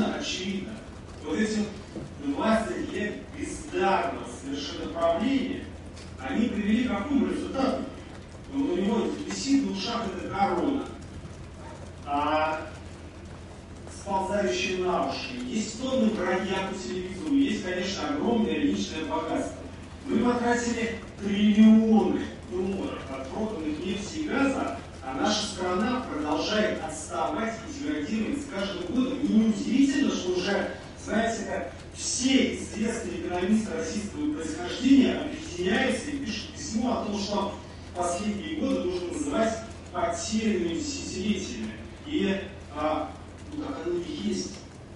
совершенно очевидно. Вот эти 20 лет бездарного совершенно правления, они привели к какому результату? Ну, у него висит на ушах эта корона. А сползающие на уши, есть тонны броня по телевизору, есть, конечно, огромное личное богатство. Мы потратили триллионы долларов от проданных нефти и газа, а наша страна продолжает отставать и деградировать с каждым годом. И неудивительно, что уже, знаете, как все известные экономисты российского происхождения объединяются и пишут письмо о том, что последние годы нужно называть потерянными десятилетиями. И а, ну, как оно и есть.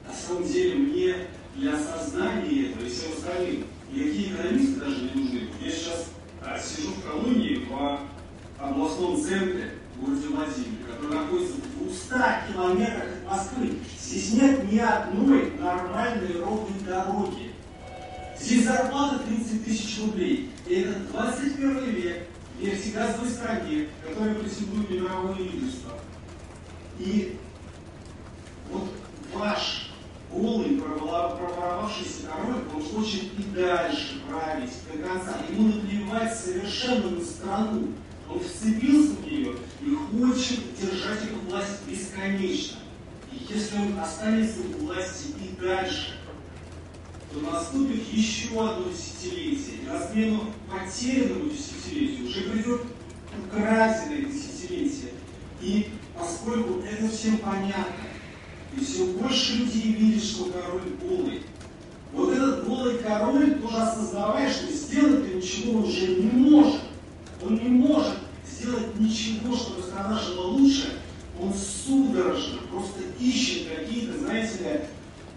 На самом деле мне для осознания этого и всем остальным никакие экономисты даже не нужны. Я сейчас а, сижу в колонии в областном центре в городе Владимире, который находится в 200 километрах от Москвы. Здесь нет ни одной нормальной ровной дороги. Здесь зарплата 30 тысяч рублей. И это 21 век в нефтегазовой стране, которая претендует мировое лидерство. И вот ваш голый, проворовавшийся король, он хочет и дальше править до конца. Ему наплевать совершенно на страну. Он вцепился в нее и хочет держать эту власть бесконечно. И если он останется у власти и дальше, то наступит еще одно десятилетие. И на смену потерянному десятилетию уже придет украденное десятилетие. И поскольку это всем понятно, и все больше людей видят, что король голый. Вот этот голый король, тоже осознавая, что сделать ничего уже не может. Он не может сделать ничего, чтобы страна жила лучше. Он судорожно просто ищет какие-то, знаете ли,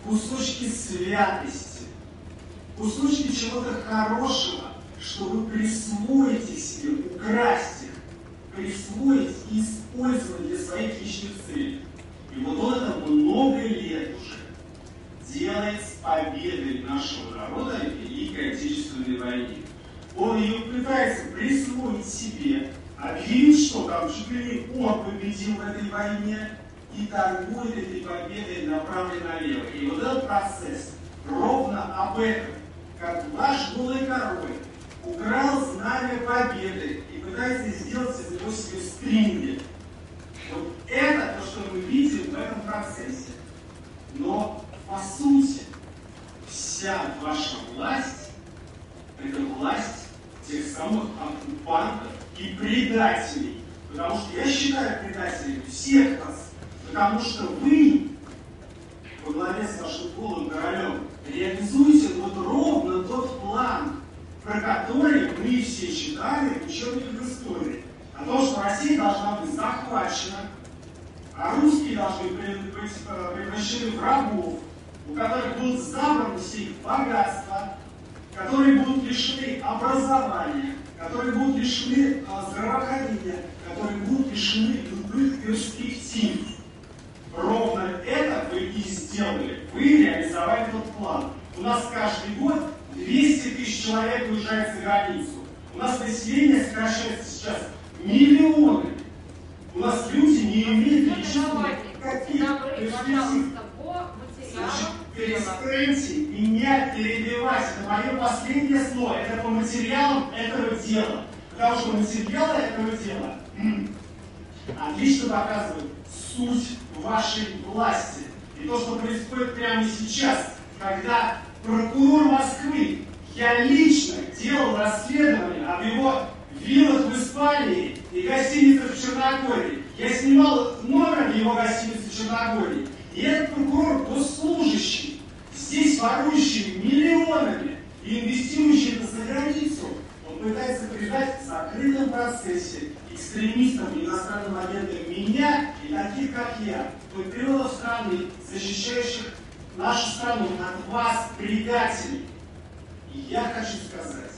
кусочки святости, кусочки чего-то хорошего, чтобы присвоить себе, украсть их, присвоить и использовать для своих личных целей. И вот он это много лет уже делает с победой нашего народа в Великой Отечественной войне. Он ее пытается присвоить себе, объявить, что там чуть ли он победил в этой войне, и торгует этой победой направо и налево. И вот этот процесс ровно об этом, как ваш голый король украл знамя победы и пытается сделать из него себе стринги. Вот это то, что мы видим в этом процессе. Но по сути вся ваша власть – это власть тех самых оккупантов и предателей. Потому что я считаю предателями всех вас. Потому что вы во главе с вашим голым королем реализуете вот ровно тот план, про который мы все читали в учебниках истории о том, что Россия должна быть захвачена, а русские должны быть превращены в рабов, у которых будут забраны все их богатства, которые будут лишены образования, которые будут лишены а, здравоохранения, которые будут лишены любых перспектив. Ровно это вы и сделали. Вы реализовали этот план. У нас каждый год 200 тысяч человек уезжает за границу. У нас население сокращается сейчас миллионы. У нас люди не имеют личных каких перспектив. Значит, перестаньте меня перебивать. Это мое последнее слово. Это по материалам этого дела. Потому что материалы этого дела отлично показывают суть вашей власти. И то, что происходит прямо сейчас, когда прокурор Москвы, я лично делал расследование об его виллах в Испании и гостиницах в Черногории. Я снимал номер его гостинице в Черногории. И этот прокурор госслужащий, здесь ворующий миллионами и инвестирующий это за границу, он пытается придать в закрытом процессе экстремистам и иностранным агентам меня и таких, как я, патриотов страны, защищающих нашу страну от вас, предателей. И я хочу сказать,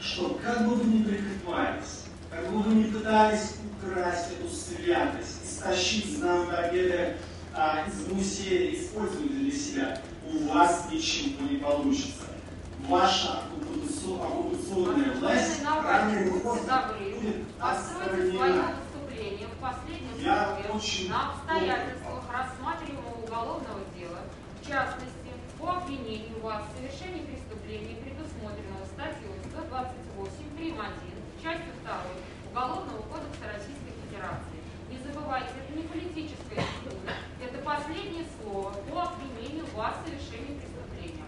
что как бы вы ни прикрывались, как бы вы ни пытались украсть эту святость, истощить знамя победы а, из музея, использовать для себя, у вас ничего не получится. Ваша оккупационная власть поздно будет отстранена. Я очень на обстоятельствах рассматриваемого уголовного дела, в частности, по обвинению вас в совершении преступления, предусмотренного статьей 128 прим. 1, частью 2 Уголовного кодекса Российской Федерации. Забывайте, это не политическая история, это последнее слово по обвинению вас в совершении преступления.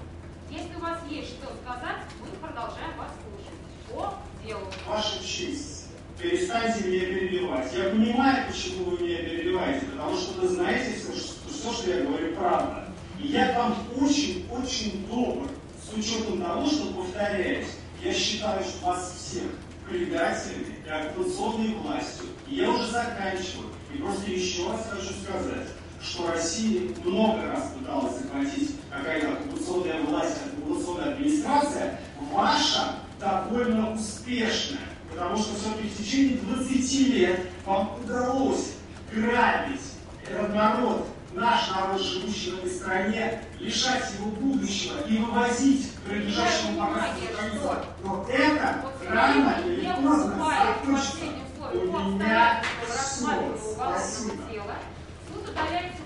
Если у вас есть что сказать, мы продолжаем вас слушать. По делу. Ваша честь, перестаньте меня перебивать. Я понимаю, почему вы меня перебиваете, потому что вы знаете все, что, все, что я говорю, правда. И я к вам очень-очень добр, с учетом того, что, повторяюсь, я считаю, что вас всех предателями и оккупационной властью. И я уже заканчиваю. И просто еще раз хочу сказать, что Россия много раз пыталась захватить какая-то оккупационная власть, оккупационная администрация. Ваша довольно успешная. Потому что все-таки в течение 20 лет вам удалось грабить этот народ, наш народ, живущий в этой стране, лишать его будущего и вывозить к прилежащему показу. Но это рано или поздно закончится. У меня все. Спасибо. Суд удаляется